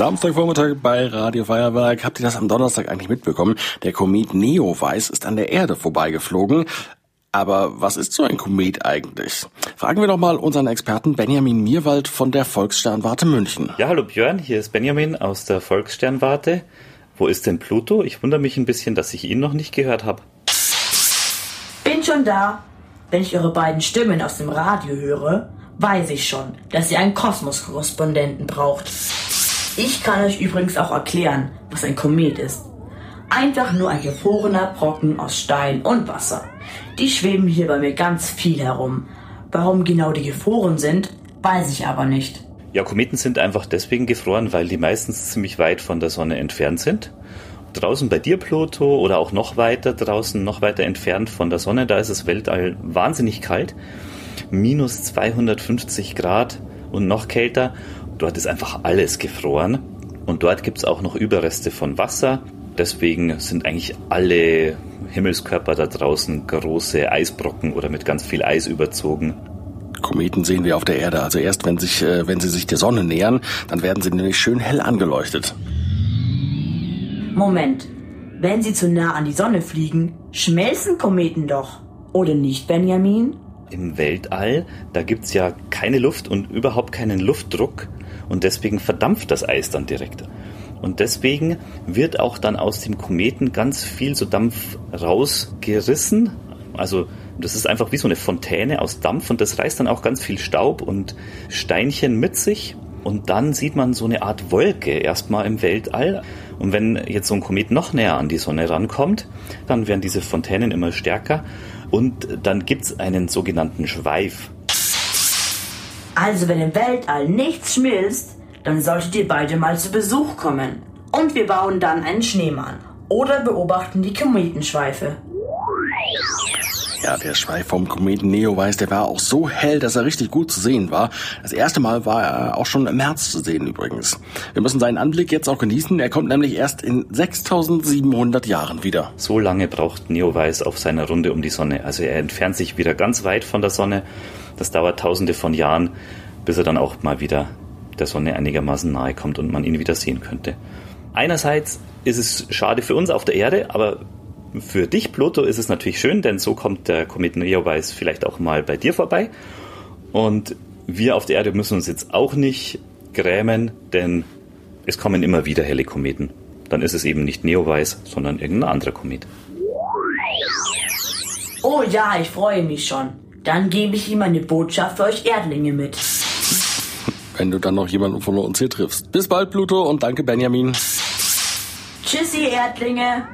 Samstagvormittag bei Radio Feuerwerk. Habt ihr das am Donnerstag eigentlich mitbekommen? Der Komet Neowise ist an der Erde vorbeigeflogen. Aber was ist so ein Komet eigentlich? Fragen wir doch mal unseren Experten Benjamin Mierwald von der Volkssternwarte München. Ja, hallo Björn, hier ist Benjamin aus der Volkssternwarte. Wo ist denn Pluto? Ich wundere mich ein bisschen, dass ich ihn noch nicht gehört habe. Bin schon da. Wenn ich eure beiden Stimmen aus dem Radio höre, weiß ich schon, dass ihr einen Kosmos-Korrespondenten braucht. Ich kann euch übrigens auch erklären, was ein Komet ist. Einfach nur ein gefrorener Brocken aus Stein und Wasser. Die schweben hier bei mir ganz viel herum. Warum genau die gefroren sind, weiß ich aber nicht. Ja, Kometen sind einfach deswegen gefroren, weil die meistens ziemlich weit von der Sonne entfernt sind. Draußen bei dir, Pluto, oder auch noch weiter draußen, noch weiter entfernt von der Sonne, da ist das Weltall wahnsinnig kalt. Minus 250 Grad und noch kälter. Dort ist einfach alles gefroren. Und dort gibt es auch noch Überreste von Wasser. Deswegen sind eigentlich alle Himmelskörper da draußen große Eisbrocken oder mit ganz viel Eis überzogen. Kometen sehen wir auf der Erde also erst, wenn, sich, äh, wenn sie sich der Sonne nähern, dann werden sie nämlich schön hell angeleuchtet. Moment, wenn sie zu nah an die Sonne fliegen, schmelzen Kometen doch. Oder nicht, Benjamin? Im Weltall, da gibt's ja keine Luft und überhaupt keinen Luftdruck und deswegen verdampft das Eis dann direkt. Und deswegen wird auch dann aus dem Kometen ganz viel so Dampf rausgerissen. Also das ist einfach wie so eine Fontäne aus Dampf und das reißt dann auch ganz viel Staub und Steinchen mit sich. Und dann sieht man so eine Art Wolke erstmal im Weltall. Und wenn jetzt so ein Komet noch näher an die Sonne rankommt, dann werden diese Fontänen immer stärker und dann gibt's einen sogenannten Schweif. Also wenn im Weltall nichts schmilzt, dann solltet ihr beide mal zu Besuch kommen. Und wir bauen dann einen Schneemann. Oder beobachten die Kometenschweife. Ja, der Schweif vom Kometen Neowise, der war auch so hell, dass er richtig gut zu sehen war. Das erste Mal war er auch schon im März zu sehen übrigens. Wir müssen seinen Anblick jetzt auch genießen. Er kommt nämlich erst in 6700 Jahren wieder. So lange braucht Neowise auf seiner Runde um die Sonne. Also er entfernt sich wieder ganz weit von der Sonne. Das dauert tausende von Jahren, bis er dann auch mal wieder der Sonne einigermaßen nahe kommt und man ihn wieder sehen könnte. Einerseits ist es schade für uns auf der Erde, aber für dich, Pluto, ist es natürlich schön, denn so kommt der Komet Neowise vielleicht auch mal bei dir vorbei. Und wir auf der Erde müssen uns jetzt auch nicht grämen, denn es kommen immer wieder helle Kometen. Dann ist es eben nicht Neowise, sondern irgendein anderer Komet. Oh ja, ich freue mich schon. Dann gebe ich ihm eine Botschaft für euch Erdlinge mit. Wenn du dann noch jemanden von uns hier triffst. Bis bald, Pluto, und danke, Benjamin. Tschüssi, Erdlinge.